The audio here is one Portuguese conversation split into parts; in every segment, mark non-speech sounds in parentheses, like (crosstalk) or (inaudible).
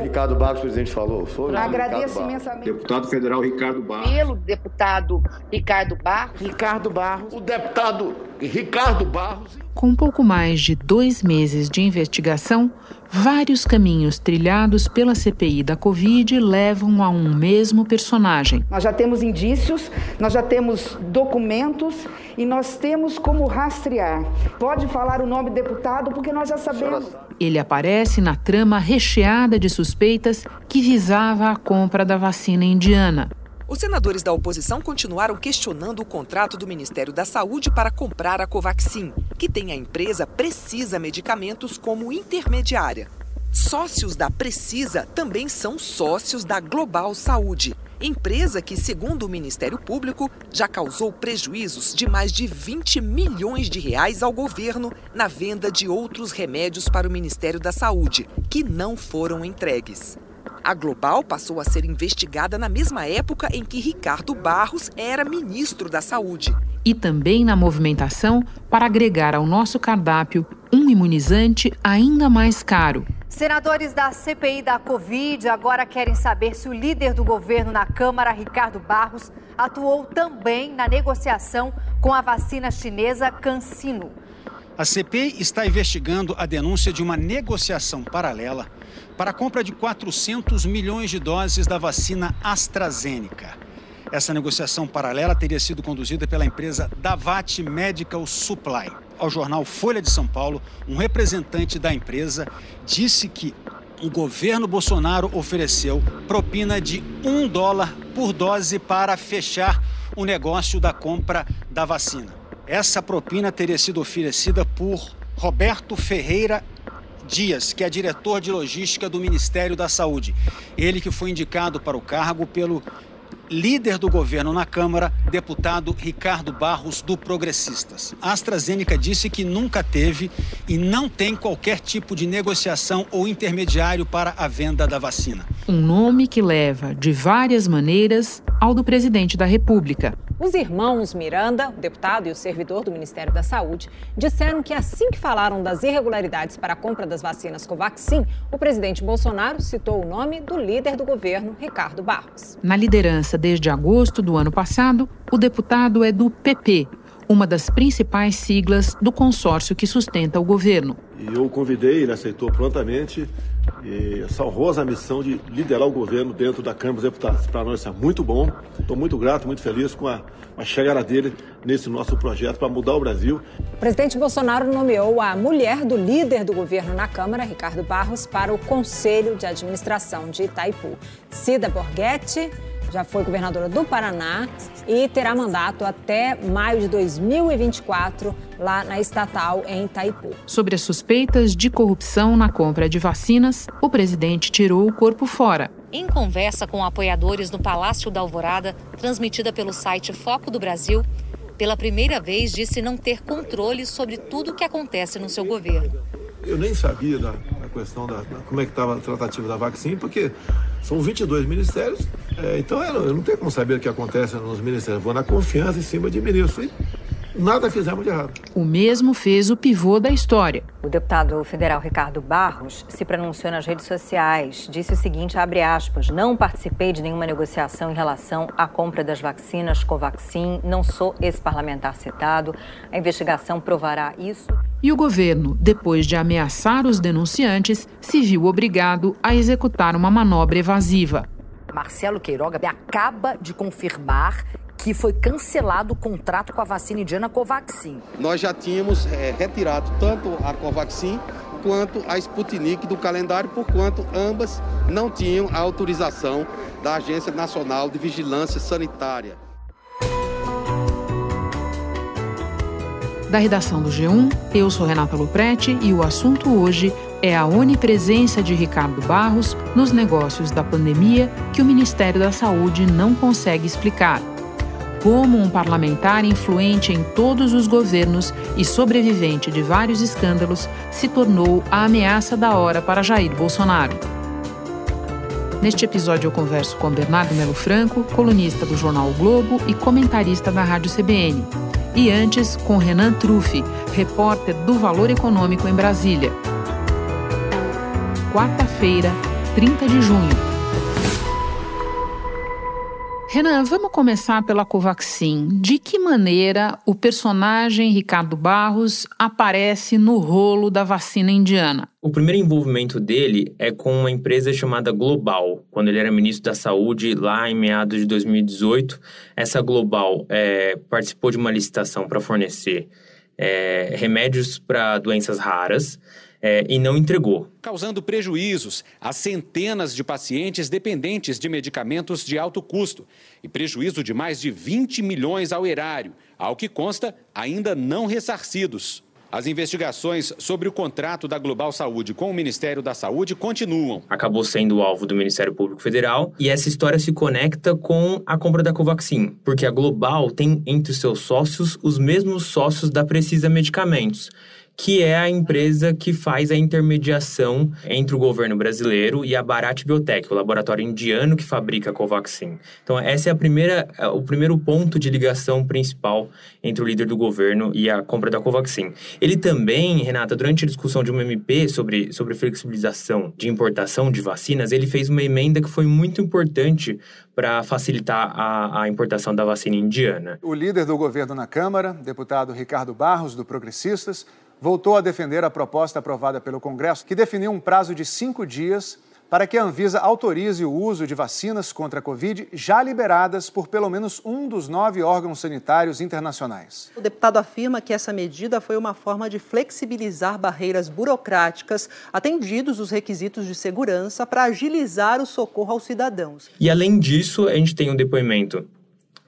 O Ricardo Barros, o presidente falou. Foi Agradeço imensamente. Deputado federal Ricardo Barros. Pelo deputado Ricardo Barros. Ricardo Barros. O deputado Ricardo Barros. Com pouco mais de dois meses de investigação, vários caminhos trilhados pela CPI da Covid levam a um mesmo personagem. Nós já temos indícios, nós já temos documentos e nós temos como rastrear. Pode falar o nome do deputado, porque nós já sabemos. Ele aparece na trama recheada de suspeitas que visava a compra da vacina indiana. Os senadores da oposição continuaram questionando o contrato do Ministério da Saúde para comprar a Covaxin, que tem a empresa Precisa Medicamentos como intermediária. Sócios da Precisa também são sócios da Global Saúde, empresa que, segundo o Ministério Público, já causou prejuízos de mais de 20 milhões de reais ao governo na venda de outros remédios para o Ministério da Saúde, que não foram entregues. A Global passou a ser investigada na mesma época em que Ricardo Barros era ministro da Saúde. E também na movimentação para agregar ao nosso cardápio um imunizante ainda mais caro. Senadores da CPI da Covid agora querem saber se o líder do governo na Câmara, Ricardo Barros, atuou também na negociação com a vacina chinesa CanSino. A CPI está investigando a denúncia de uma negociação paralela para a compra de 400 milhões de doses da vacina AstraZeneca. Essa negociação paralela teria sido conduzida pela empresa Davat Medical Supply. Ao jornal Folha de São Paulo, um representante da empresa disse que o governo Bolsonaro ofereceu propina de um dólar por dose para fechar o negócio da compra da vacina. Essa propina teria sido oferecida por Roberto Ferreira Dias, que é diretor de logística do Ministério da Saúde. Ele que foi indicado para o cargo pelo líder do governo na Câmara, deputado Ricardo Barros, do Progressistas. A AstraZeneca disse que nunca teve e não tem qualquer tipo de negociação ou intermediário para a venda da vacina. Um nome que leva, de várias maneiras, ao do presidente da República. Os irmãos Miranda, o deputado e o servidor do Ministério da Saúde, disseram que assim que falaram das irregularidades para a compra das vacinas Covaxin, o presidente Bolsonaro citou o nome do líder do governo, Ricardo Barros. Na liderança desde agosto do ano passado, o deputado é do PP, uma das principais siglas do consórcio que sustenta o governo. E eu o convidei, ele aceitou prontamente e essa honrosa missão de liderar o governo dentro da Câmara dos Deputados. Para nós isso é muito bom. Estou muito grato, muito feliz com a, a chegada dele nesse nosso projeto para mudar o Brasil. O presidente Bolsonaro nomeou a mulher do líder do governo na Câmara, Ricardo Barros, para o Conselho de Administração de Itaipu. Cida Borghetti já foi governadora do Paraná e terá mandato até maio de 2024 lá na estatal em Itaipu. Sobre as suspeitas de corrupção na compra de vacinas, o presidente tirou o corpo fora. Em conversa com apoiadores no Palácio da Alvorada, transmitida pelo site Foco do Brasil, pela primeira vez disse não ter controle sobre tudo o que acontece no seu governo. Eu nem sabia da, da questão da, da, como é que estava a tratativa da vacina, porque são 22 ministérios, é, então eu, eu, não tenho como saber o que acontece nos ministérios. Vou na confiança em cima de ministro. E nada fizemos de errado. O mesmo fez o pivô da história. O deputado federal Ricardo Barros se pronunciou nas redes sociais. Disse o seguinte, abre aspas, não participei de nenhuma negociação em relação à compra das vacinas Covaxin, não sou esse parlamentar citado. A investigação provará isso. E o governo, depois de ameaçar os denunciantes, se viu obrigado a executar uma manobra evasiva. Marcelo Queiroga acaba de confirmar que foi cancelado o contrato com a vacina indiana Covaxin. Nós já tínhamos é, retirado tanto a Covaxin quanto a Sputnik do calendário, por quanto ambas não tinham a autorização da Agência Nacional de Vigilância Sanitária. Da redação do G1, eu sou Renata Luprete e o assunto hoje é a onipresença de Ricardo Barros nos negócios da pandemia que o Ministério da Saúde não consegue explicar como um parlamentar influente em todos os governos e sobrevivente de vários escândalos se tornou a ameaça da hora para Jair Bolsonaro. Neste episódio eu converso com Bernardo Melo Franco, colunista do jornal o Globo e comentarista da Rádio CBN. E antes, com Renan Truffi, repórter do Valor Econômico em Brasília. Quarta-feira, 30 de junho. Renan, vamos começar pela Covaxin. De que maneira o personagem Ricardo Barros aparece no rolo da vacina indiana? O primeiro envolvimento dele é com uma empresa chamada Global. Quando ele era ministro da Saúde, lá em meados de 2018, essa Global é, participou de uma licitação para fornecer é, remédios para doenças raras é, e não entregou. Causando prejuízos a centenas de pacientes dependentes de medicamentos de alto custo e prejuízo de mais de 20 milhões ao erário, ao que consta ainda não ressarcidos. As investigações sobre o contrato da Global Saúde com o Ministério da Saúde continuam. Acabou sendo alvo do Ministério Público Federal e essa história se conecta com a compra da Covaxin, porque a Global tem entre os seus sócios os mesmos sócios da Precisa Medicamentos que é a empresa que faz a intermediação entre o governo brasileiro e a Bharat Biotech, o laboratório indiano que fabrica a Covaxin. Então, essa é a primeira, é o primeiro ponto de ligação principal entre o líder do governo e a compra da Covaxin. Ele também, Renata, durante a discussão de uma MP sobre, sobre flexibilização de importação de vacinas, ele fez uma emenda que foi muito importante para facilitar a, a importação da vacina indiana. O líder do governo na Câmara, deputado Ricardo Barros, do Progressistas, voltou a defender a proposta aprovada pelo Congresso, que definiu um prazo de cinco dias para que a Anvisa autorize o uso de vacinas contra a Covid já liberadas por pelo menos um dos nove órgãos sanitários internacionais. O deputado afirma que essa medida foi uma forma de flexibilizar barreiras burocráticas, atendidos os requisitos de segurança para agilizar o socorro aos cidadãos. E além disso, a gente tem um depoimento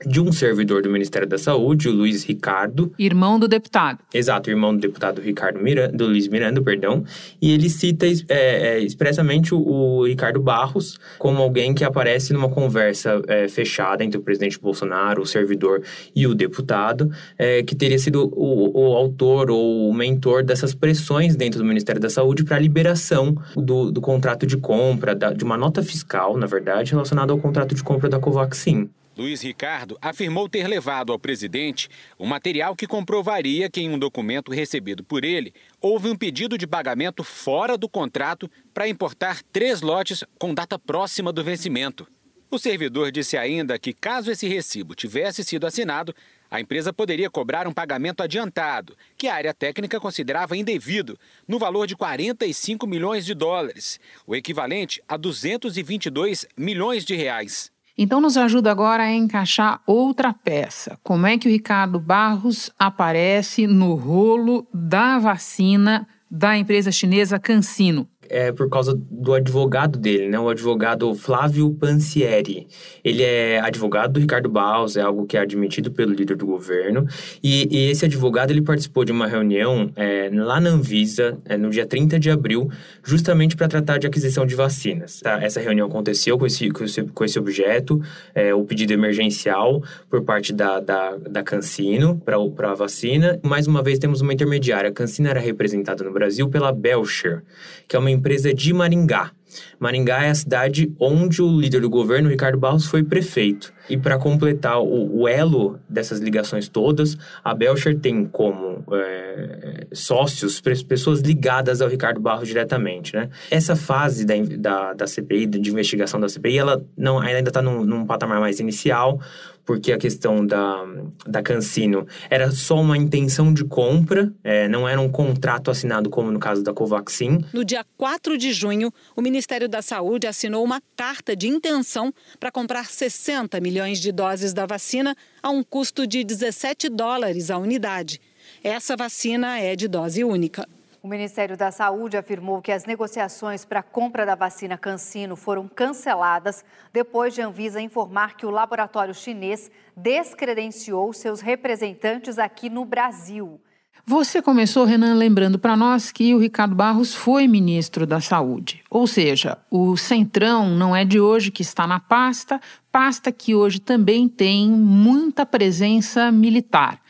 de um servidor do Ministério da Saúde, o Luiz Ricardo. Irmão do deputado. Exato, irmão do deputado Ricardo Miranda, do Luiz Miranda, perdão. E ele cita é, é, expressamente o, o, Ricardo Barros como alguém que aparece numa conversa é, fechada entre o presidente Bolsonaro, o servidor e o deputado, é, que teria sido o, o, autor ou o mentor dessas pressões dentro do Ministério da Saúde para a liberação do, do contrato de compra, da, de uma nota fiscal, na verdade, relacionada ao contrato de compra da Covaxin. Luiz Ricardo afirmou ter levado ao presidente um material que comprovaria que, em um documento recebido por ele, houve um pedido de pagamento fora do contrato para importar três lotes com data próxima do vencimento. O servidor disse ainda que, caso esse recibo tivesse sido assinado, a empresa poderia cobrar um pagamento adiantado, que a área técnica considerava indevido, no valor de 45 milhões de dólares, o equivalente a 222 milhões de reais. Então, nos ajuda agora a encaixar outra peça. Como é que o Ricardo Barros aparece no rolo da vacina da empresa chinesa CanSino? É por causa do advogado dele, né? O advogado Flávio Pansieri. Ele é advogado do Ricardo Baus, é algo que é admitido pelo líder do governo. E, e esse advogado, ele participou de uma reunião é, lá na Anvisa, é, no dia 30 de abril, justamente para tratar de aquisição de vacinas. Tá? Essa reunião aconteceu com esse, com esse, com esse objeto, é, o pedido emergencial por parte da, da, da Cancino para a vacina. Mais uma vez, temos uma intermediária. A Cancino era representada no Brasil pela Belcher, que é uma empresa de Maringá. Maringá é a cidade onde o líder do governo, Ricardo Barros, foi prefeito. E para completar o, o, elo dessas ligações todas, a Belcher tem como é, sócios pessoas ligadas ao Ricardo Barros diretamente. Né? Essa fase da, da, da CPI, de investigação da CPI, ela não, ainda está num, num patamar mais inicial porque a questão da, da Cancino era só uma intenção de compra, é, não era um contrato assinado como no caso da Covaxin. No dia 4 de junho, o Ministério da Saúde assinou uma carta de intenção para comprar 60 milhões de doses da vacina a um custo de 17 dólares a unidade. Essa vacina é de dose única. O Ministério da Saúde afirmou que as negociações para a compra da vacina CanSino foram canceladas depois de Anvisa informar que o laboratório chinês descredenciou seus representantes aqui no Brasil. Você começou, Renan, lembrando para nós que o Ricardo Barros foi ministro da Saúde. Ou seja, o Centrão não é de hoje que está na pasta, pasta que hoje também tem muita presença militar.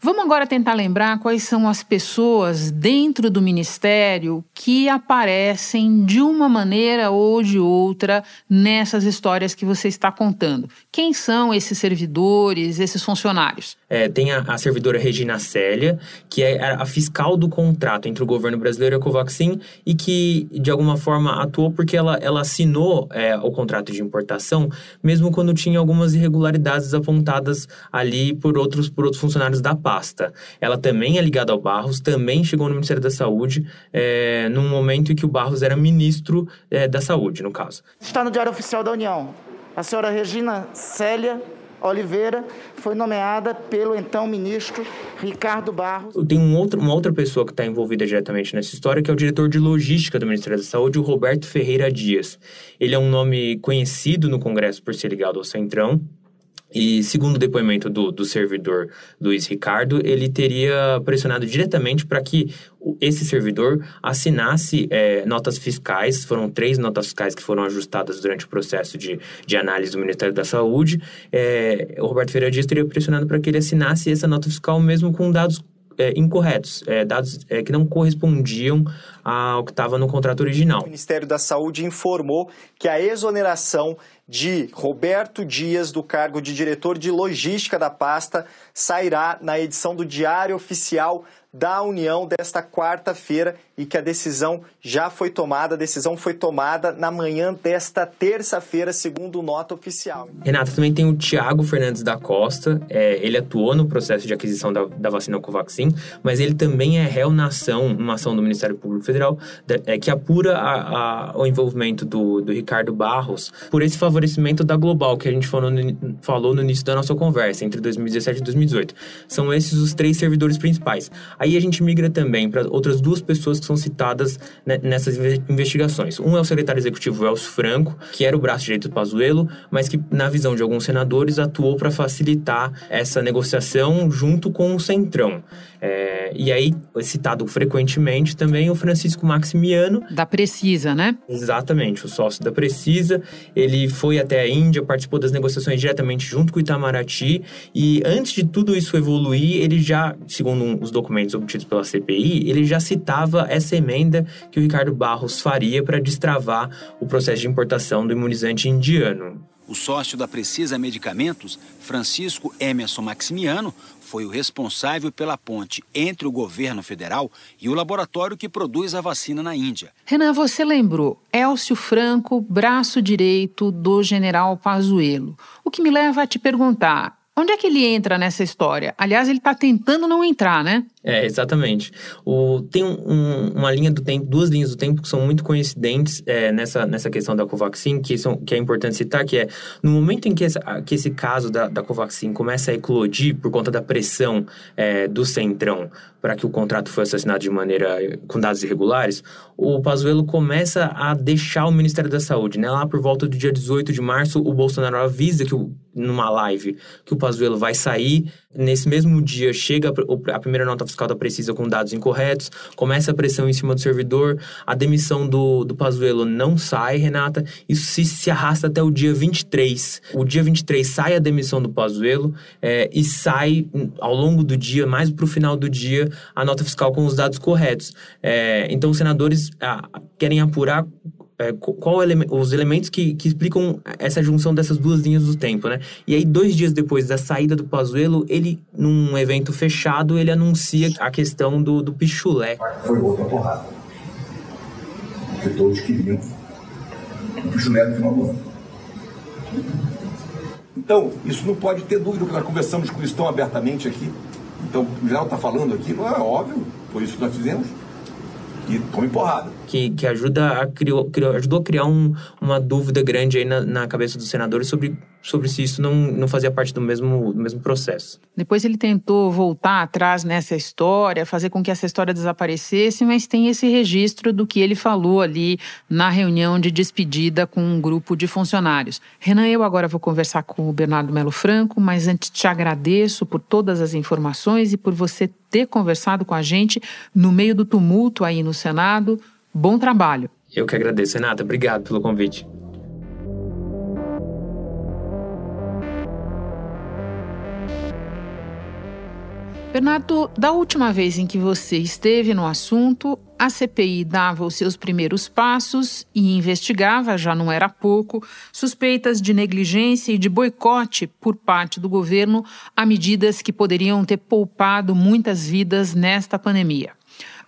Vamos agora tentar lembrar quais são as pessoas dentro do ministério que aparecem de uma maneira ou de outra nessas histórias que você está contando. Quem são esses servidores, esses funcionários? É, tem a, a, servidora Regina Célia, que é a, fiscal do contrato entre o governo brasileiro e a Covaxin e que, de alguma forma, atuou porque ela, ela assinou é, o contrato de importação, mesmo quando tinha algumas irregularidades apontadas ali por outros, por outros funcionários da pasta. Ela também é ligada ao Barros, também chegou no Ministério da Saúde, é, num momento em que o Barros era ministro é, da Saúde, no caso. Está no Diário Oficial da União. A senhora Regina Célia Oliveira foi nomeada pelo então ministro Ricardo Barros. Tem um outro, uma outra pessoa que está envolvida diretamente nessa história, que é o diretor de logística do Ministério da Saúde, o Roberto Ferreira Dias. Ele é um nome conhecido no Congresso por ser ligado ao Centrão, e segundo o depoimento do, do servidor Luiz Ricardo, ele teria pressionado diretamente para que esse servidor assinasse é, notas fiscais. Foram três notas fiscais que foram ajustadas durante o processo de, de análise do Ministério da Saúde. É, o Roberto Ferreira Dias teria pressionado para que ele assinasse essa nota fiscal mesmo com dados é, incorretos, é, dados é, que não correspondiam ao que estava no contrato original. O Ministério da Saúde informou que a exoneração de Roberto Dias do cargo de diretor de logística da pasta sairá na edição do Diário Oficial da União desta quarta-feira e que a decisão já foi tomada. A decisão foi tomada na manhã desta terça-feira, segundo nota oficial. Renata, também tem o Tiago Fernandes da Costa. É, ele atuou no processo de aquisição da, da, vacina Covaxin, mas ele também é réu na ação, uma ação do Ministério Público Federal, é, que apura a, a, o envolvimento do, do, Ricardo Barros por esse favorecimento da Global, que a gente falou no, falou no início da nossa conversa, entre 2017 e 2018. São esses os três servidores principais. Aí a gente migra também para outras duas pessoas que são citadas né, nessas investigações. Um é o secretário executivo Elcio Franco, que era o braço direito do Pazuello, mas que, na visão de alguns senadores, atuou para facilitar essa negociação junto com o Centrão. É, e aí, citado frequentemente também o Francisco Maximiano. Da Precisa, né? Exatamente, o sócio da Precisa. Ele foi até a Índia, participou das negociações diretamente junto com o Itamaraty. E antes de tudo isso evoluir, ele já, segundo os documentos obtidos pela CPI, ele já citava essa emenda que o Ricardo Barros faria para destravar o processo de importação do imunizante indiano. O sócio da Precisa Medicamentos, Francisco Emerson Maximiano, foi o responsável pela ponte entre o governo federal e o laboratório que produz a vacina na Índia. Renan, você lembrou Elcio Franco, braço direito do general Pazuello. O que me leva a te perguntar, onde é que ele entra nessa história? Aliás, ele está tentando não entrar, né? É, exatamente. O, tem um, uma linha do tempo, duas linhas do tempo que são muito coincidentes é, nessa, nessa questão da Covaxin, que, são, que é importante citar, que é no momento em que, essa, que esse caso da, da Covaxin começa a eclodir por conta da pressão é, do Centrão para que o contrato fosse assinado de maneira com dados irregulares, o Pazuello começa a deixar o Ministério da Saúde. Né? Lá por volta do dia 18 de março, o Bolsonaro avisa que o, numa live que o Pazuello vai sair Nesse mesmo dia, chega a primeira nota fiscal da Precisa com dados incorretos, começa a pressão em cima do servidor, a demissão do, do Pazuello não sai, Renata, isso se, se arrasta até o dia 23. O dia 23 sai a demissão do Pazuello é, e sai ao longo do dia, mais para o final do dia, a nota fiscal com os dados corretos. É, então, os senadores querem apurar é, qual ele, os elementos que, que explicam essa junção dessas duas linhas do tempo, né? E aí, dois dias depois da saída do Pazuello, ele, num evento fechado, ele anuncia a questão do, do pichulé. Foi outra porrada. Porque todos queriam o pichulé no final do ano. Então, isso não pode ter dúvida, porque nós conversamos com isso tão abertamente aqui. Então, o geral está falando aqui, não é óbvio, foi isso que nós fizemos e tome porrada. Que, que ajuda a criou, criou, ajudou a criar um, uma dúvida grande aí na, na cabeça dos senadores sobre, sobre se isso não, não fazia parte do mesmo, do mesmo processo. Depois ele tentou voltar atrás nessa história, fazer com que essa história desaparecesse, mas tem esse registro do que ele falou ali na reunião de despedida com um grupo de funcionários. Renan, eu agora vou conversar com o Bernardo Melo Franco, mas antes te agradeço por todas as informações e por você ter conversado com a gente no meio do tumulto aí no Senado. Bom trabalho. Eu que agradeço, Renata. Obrigado pelo convite. Bernardo, da última vez em que você esteve no assunto, a CPI dava os seus primeiros passos e investigava, já não era pouco, suspeitas de negligência e de boicote por parte do governo a medidas que poderiam ter poupado muitas vidas nesta pandemia.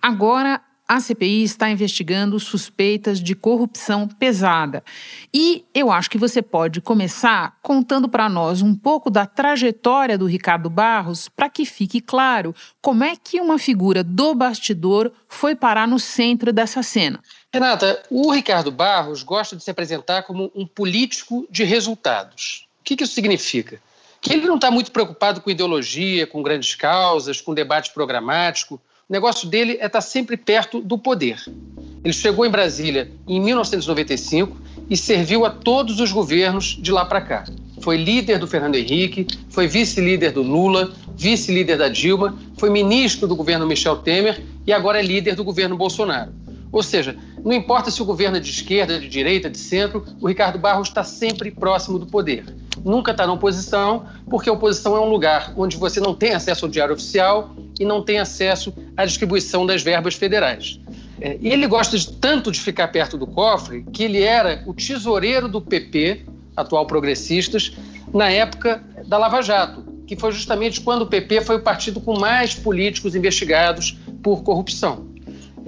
Agora, a CPI está investigando suspeitas de corrupção pesada. E eu acho que você pode começar contando para nós um pouco da trajetória do Ricardo Barros, para que fique claro como é que uma figura do bastidor foi parar no centro dessa cena. Renata, o Ricardo Barros gosta de se apresentar como um político de resultados. O que, isso significa? Que ele não está muito preocupado com ideologia, com grandes causas, com debate programático. O negócio dele é estar tá sempre perto do poder. Ele chegou em Brasília em 1995 e serviu a todos os governos de lá para cá. Foi líder do Fernando Henrique, foi vice-líder do Lula, vice-líder da Dilma, foi ministro do governo Michel Temer e agora é líder do governo Bolsonaro. Ou seja, não importa se o governo é de esquerda, de direita, de centro, o Ricardo Barros está sempre próximo do poder. Nunca está na oposição, porque a oposição é um lugar onde você não tem acesso ao diário oficial e não tem acesso à distribuição das verbas federais. É, e ele gosta de, tanto de ficar perto do cofre que ele era o tesoureiro do PP, atual progressistas, na época da Lava Jato, que foi justamente quando o PP foi o partido com mais políticos investigados por corrupção.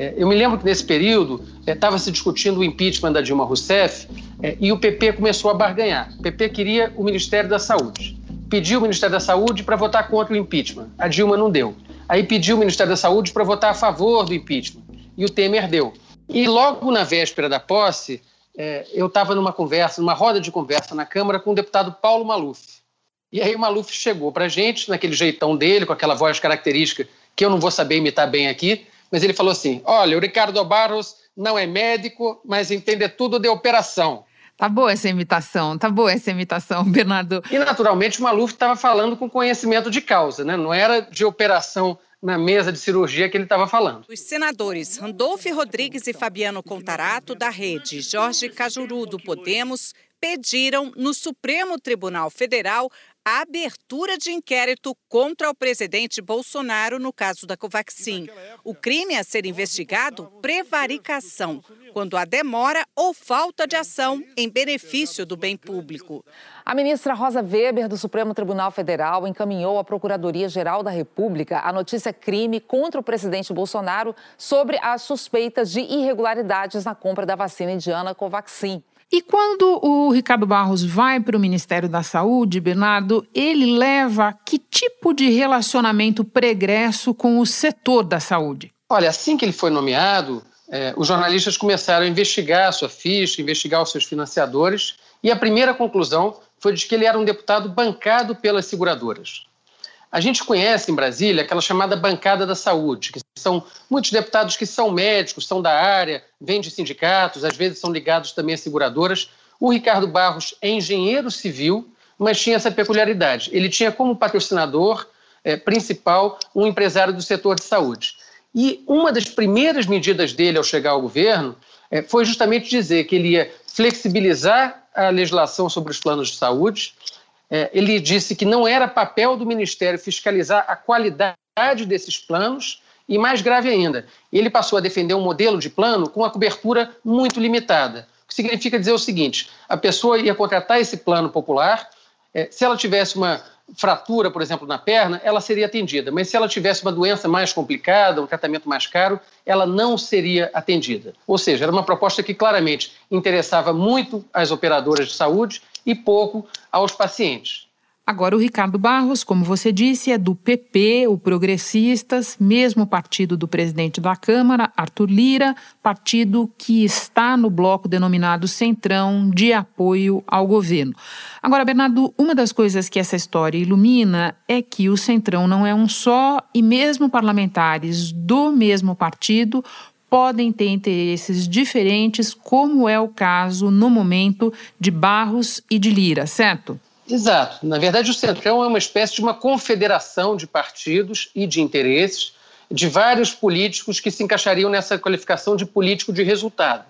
É, eu me lembro que nesse período estava é, se discutindo o impeachment da Dilma Rousseff é, e o PP começou a barganhar. O PP queria o Ministério da Saúde. Pediu o Ministério da Saúde para votar contra o impeachment. A Dilma não deu. Aí pediu o Ministério da Saúde para votar a favor do impeachment. E o Temer deu. E logo na véspera da posse, eu estava numa conversa, numa roda de conversa na Câmara com o deputado Paulo Maluf. E aí o Maluf chegou para a gente, naquele jeitão dele, com aquela voz característica que eu não vou saber imitar bem aqui, mas ele falou assim: olha, o Ricardo Barros não é médico, mas entende tudo de operação. Tá boa essa imitação, tá boa essa imitação, (laughs) Bernardo. E naturalmente o Maluf estava falando com conhecimento de causa, né? Não era de operação na mesa de cirurgia que ele estava falando. Os senadores Randolfo Rodrigues e Fabiano Contarato, da Rede, Jorge Cajuru, do Podemos, pediram no Supremo Tribunal Federal a abertura de inquérito contra o presidente Bolsonaro no caso da Covaxin. O crime a ser investigado, prevaricação, quando há demora ou falta de ação em benefício do bem público. A ministra Rosa Weber, do Supremo Tribunal Federal, encaminhou à Procuradoria-Geral da República a notícia crime contra o presidente Bolsonaro sobre as suspeitas de irregularidades na compra da vacina indiana Covaxin. E quando o Ricardo Barros vai para o Ministério da Saúde, Bernardo, ele leva que tipo de relacionamento pregresso com o setor da saúde? Olha, assim que ele foi nomeado, é, os jornalistas começaram a investigar a sua ficha, investigar os seus financiadores, e a primeira conclusão foi de que ele era um deputado bancado pelas seguradoras. A gente conhece em Brasília aquela chamada bancada da saúde, que são muitos deputados que são médicos, são da área, vêm de sindicatos, às vezes são ligados também a seguradoras. O Ricardo Barros é engenheiro civil, mas tinha essa peculiaridade. Ele tinha como patrocinador é, principal um empresário do setor de saúde. E uma das primeiras medidas dele ao chegar ao governo é, foi justamente dizer que ele ia flexibilizar a legislação sobre os planos de saúde, ele disse que não era papel do Ministério fiscalizar a qualidade desses planos e, mais grave ainda, ele passou a defender um modelo de plano com uma cobertura muito limitada. O que significa dizer o seguinte: a pessoa ia contratar esse plano popular, é, se ela tivesse uma fratura, por exemplo, na perna, ela seria atendida. Mas se ela tivesse uma doença mais complicada, um tratamento mais caro, ela não seria atendida. Ou seja, era uma proposta que claramente interessava muito às operadoras de saúde e pouco aos pacientes. Agora, o Ricardo Barros, como você disse, é do PP, o Progressistas, mesmo partido do presidente da Câmara, Arthur Lira, partido que está no bloco denominado Centrão de apoio ao governo. Agora, Bernardo, uma das coisas que essa história ilumina é que o Centrão não é um só e mesmo parlamentares do mesmo partido podem ter interesses diferentes, como é o caso no momento de Barros e de Lira, certo? Exato. Na verdade, o Centrão é uma espécie de uma confederação de partidos e de interesses de vários políticos que se encaixariam nessa qualificação de político de resultado.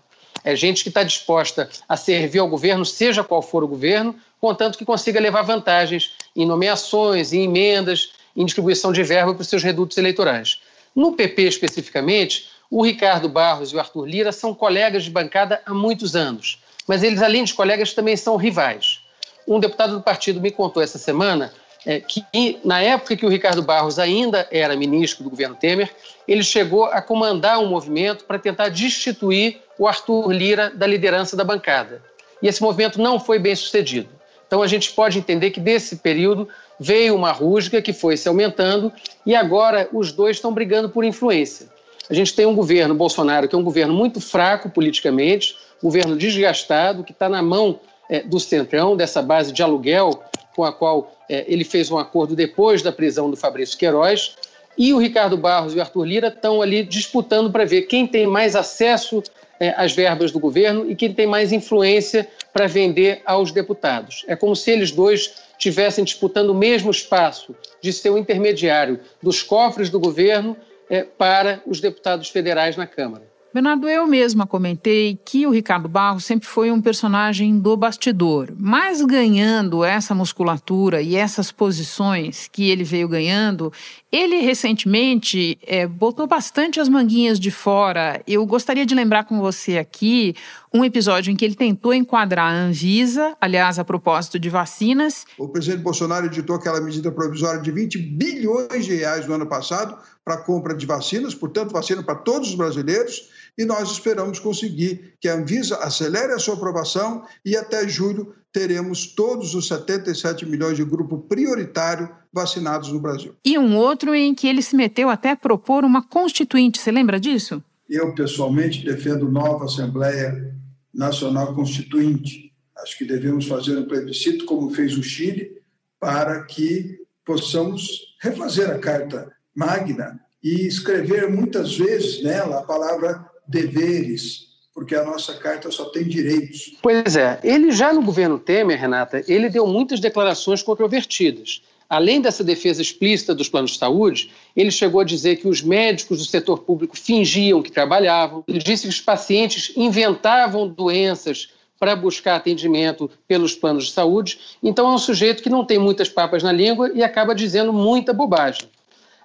É gente que está disposta a servir ao governo, seja qual for o governo, contanto que consiga levar vantagens em nomeações, em emendas, em distribuição de verba para os seus redutos eleitorais. No PP, especificamente, o Ricardo Barros e o Arthur Lira são colegas de bancada há muitos anos, mas eles, além de colegas, também são rivais. Um deputado do partido me contou essa semana é, que, na época que o Ricardo Barros ainda era ministro do governo Temer, ele chegou a comandar um movimento para tentar destituir o Arthur Lira da liderança da bancada. E esse movimento não foi bem sucedido. Então a gente pode entender que desse período veio uma rusga que foi se aumentando e agora os dois estão brigando por influência. A gente tem um governo Bolsonaro que é um governo muito fraco politicamente, governo desgastado, que está na mão é, do Centrão, dessa base de aluguel com a qual é, ele fez um acordo depois da prisão do Fabrício Queiroz. E o Ricardo Barros e o Arthur Lira estão ali disputando para ver quem tem mais acesso é, às verbas do governo e quem tem mais influência para vender aos deputados. É como se eles dois estivessem disputando o mesmo espaço de ser o intermediário dos cofres do governo é, para os deputados federais na Câmara. Bernardo, eu mesma comentei que o Ricardo Barros sempre foi um personagem do bastidor, mas ganhando essa musculatura e essas posições que ele veio ganhando, ele recentemente é, botou bastante as manguinhas de fora. Eu gostaria de lembrar com você aqui um episódio em que ele tentou enquadrar a Anvisa, aliás, a propósito de vacinas. O presidente Bolsonaro editou aquela medida provisória de 20 bilhões de reais no ano passado para a compra de vacinas, portanto, vacina para todos os brasileiros e nós esperamos conseguir que a Anvisa acelere a sua aprovação e até julho teremos todos os 77 milhões de grupo prioritário vacinados no Brasil. E um outro em que ele se meteu até a propor uma constituinte, você lembra disso? Eu, pessoalmente, defendo nova Assembleia Nacional Constituinte. Acho que devemos fazer um plebiscito, como fez o Chile, para que possamos refazer a Carta Magna e escrever muitas vezes nela a palavra deveres, porque a nossa carta só tem direitos. Pois é, ele já no governo Temer, Renata, ele deu muitas declarações controvertidas. Além dessa defesa explícita dos planos de saúde, ele chegou a dizer que os médicos do setor público fingiam que trabalhavam. Ele disse que os pacientes inventavam doenças para buscar atendimento pelos planos de saúde. Então é um sujeito que não tem muitas papas na língua e acaba dizendo muita bobagem.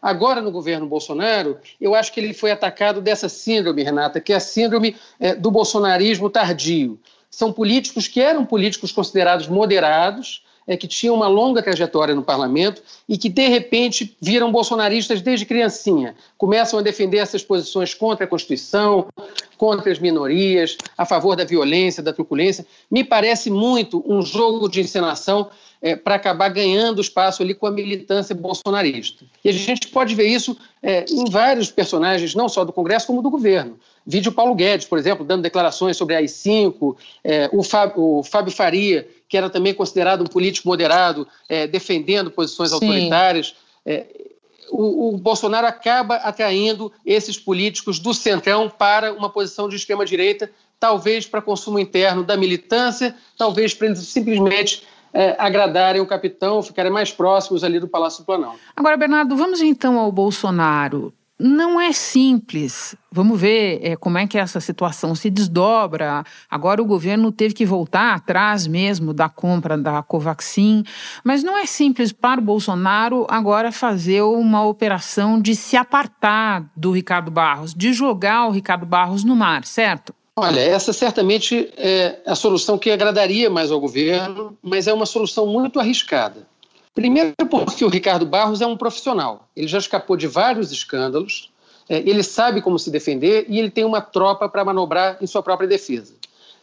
Agora, no governo Bolsonaro, eu acho que ele foi atacado dessa síndrome, Renata, que é a síndrome é, do bolsonarismo tardio. São políticos que eram políticos considerados moderados, é, que tinham uma longa trajetória no parlamento e que, de repente, viram bolsonaristas desde criancinha. Começam a defender essas posições contra a Constituição, contra as minorias, a favor da violência, da truculência. Me parece muito um jogo de encenação é, para acabar ganhando espaço ali com a militância bolsonarista. E a gente pode ver isso é, em vários personagens, não só do Congresso, como do governo. Vídeo Paulo Guedes, por exemplo, dando declarações sobre a AI-5, é, o, Fábio, o, Fábio, Faria, que era também considerado um político moderado, é, defendendo posições Sim. autoritárias. É, o, o, Bolsonaro acaba atraindo esses políticos do centrão para uma posição de extrema-direita, talvez para consumo interno da militância, talvez para eles simplesmente é, agradarem o capitão, ficarem mais próximos ali do Palácio do Planalto. Agora, Bernardo, vamos então ao Bolsonaro. Não é simples. Vamos ver é, como é que essa situação se desdobra. Agora o governo teve que voltar atrás mesmo da compra da Covaxin, mas não é simples para o Bolsonaro agora fazer uma operação de se apartar do Ricardo Barros, de jogar o Ricardo Barros no mar, certo? Olha, essa certamente é a solução que agradaria mais ao governo, mas é uma solução muito arriscada. Primeiro, porque o Ricardo Barros é um profissional. Ele já escapou de vários escândalos, é, ele sabe como se defender e ele tem uma tropa para manobrar em sua própria defesa.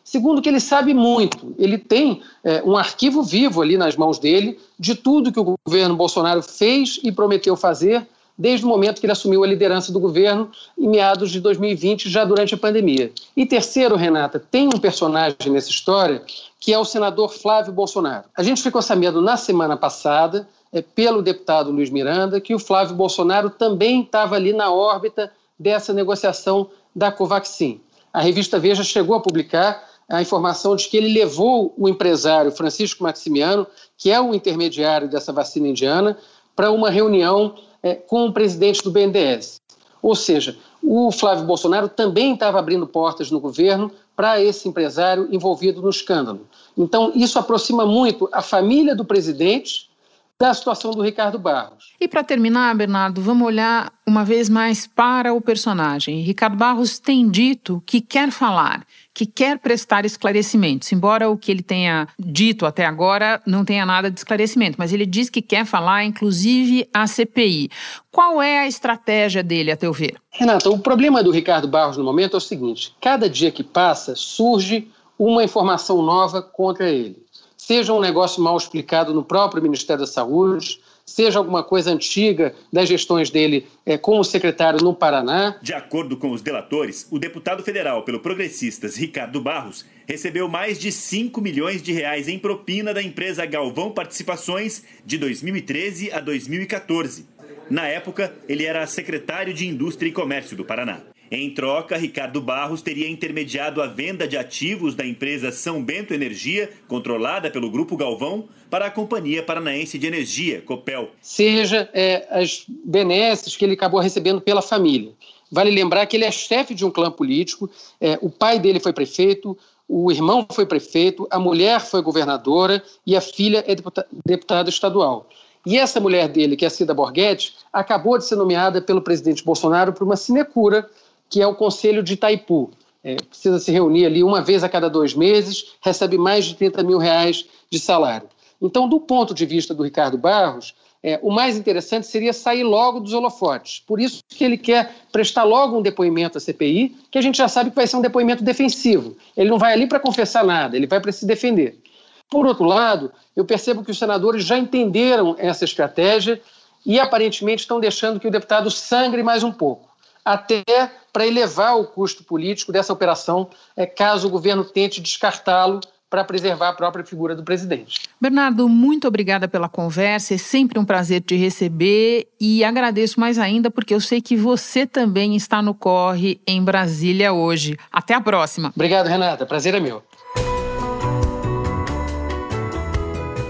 Segundo, que ele sabe muito. Ele tem é, um arquivo vivo ali nas mãos dele de tudo que o governo Bolsonaro fez e prometeu fazer desde o momento que ele assumiu a liderança do governo em meados de 2020, já durante a pandemia. E terceiro, Renata, tem um personagem nessa história que é o senador Flávio Bolsonaro. A gente ficou sabendo na semana passada, é, pelo deputado Luiz Miranda, que o Flávio Bolsonaro também estava ali na órbita dessa negociação da Covaxin. A revista Veja chegou a publicar a informação de que ele levou o empresário Francisco Maximiano, que é o intermediário dessa vacina indiana, para uma reunião é, com o presidente do BNDES. Ou seja, o Flávio Bolsonaro também estava abrindo portas no governo para esse empresário envolvido no escândalo. Então, isso aproxima muito a família do presidente da situação do Ricardo Barros. E para terminar, Bernardo, vamos olhar uma vez mais para o personagem. Ricardo Barros tem dito que quer falar, que quer prestar esclarecimentos, embora o que ele tenha dito até agora não tenha nada de esclarecimento, mas ele diz que quer falar, inclusive, a CPI. Qual é a estratégia dele, a teu ver? Renata, o problema do Ricardo Barros no momento é o seguinte: cada dia que passa surge uma informação nova contra ele. Seja um negócio mal explicado no próprio Ministério da Saúde, seja alguma coisa antiga das gestões dele é, como secretário no Paraná. De acordo com os delatores, o deputado federal pelo Progressistas, Ricardo Barros, recebeu mais de 5 milhões de reais em propina da empresa Galvão Participações de 2013 a 2014. Na época, ele era secretário de Indústria e Comércio do Paraná. Em troca, Ricardo Barros teria intermediado a venda de ativos da empresa São Bento Energia, controlada pelo Grupo Galvão, para a Companhia Paranaense de Energia, Copel. Seja é, as benesses que ele acabou recebendo pela família. Vale lembrar que ele é chefe de um clã político, é, o pai dele foi prefeito, o irmão foi prefeito, a mulher foi governadora e a filha é deputada estadual. E essa mulher dele, que é a Cida Borghetti, acabou de ser nomeada pelo presidente Bolsonaro para uma sinecura que é o Conselho de Itaipu. É, precisa se reunir ali uma vez a cada dois meses, recebe mais de 30 mil reais de salário. Então, do ponto de vista do Ricardo Barros, é, o mais interessante seria sair logo dos holofotes. Por isso que ele quer prestar logo um depoimento à CPI, que a gente já sabe que vai ser um depoimento defensivo. Ele não vai ali para confessar nada, ele vai para se defender. Por outro lado, eu percebo que os senadores já entenderam essa estratégia e aparentemente estão deixando que o deputado sangre mais um pouco até para elevar o custo político dessa operação, é, caso o governo tente descartá-lo para preservar a própria figura do presidente. Bernardo, muito obrigada pela conversa. É sempre um prazer te receber e agradeço mais ainda porque eu sei que você também está no corre em Brasília hoje. Até a próxima. Obrigado, Renata. Prazer é meu.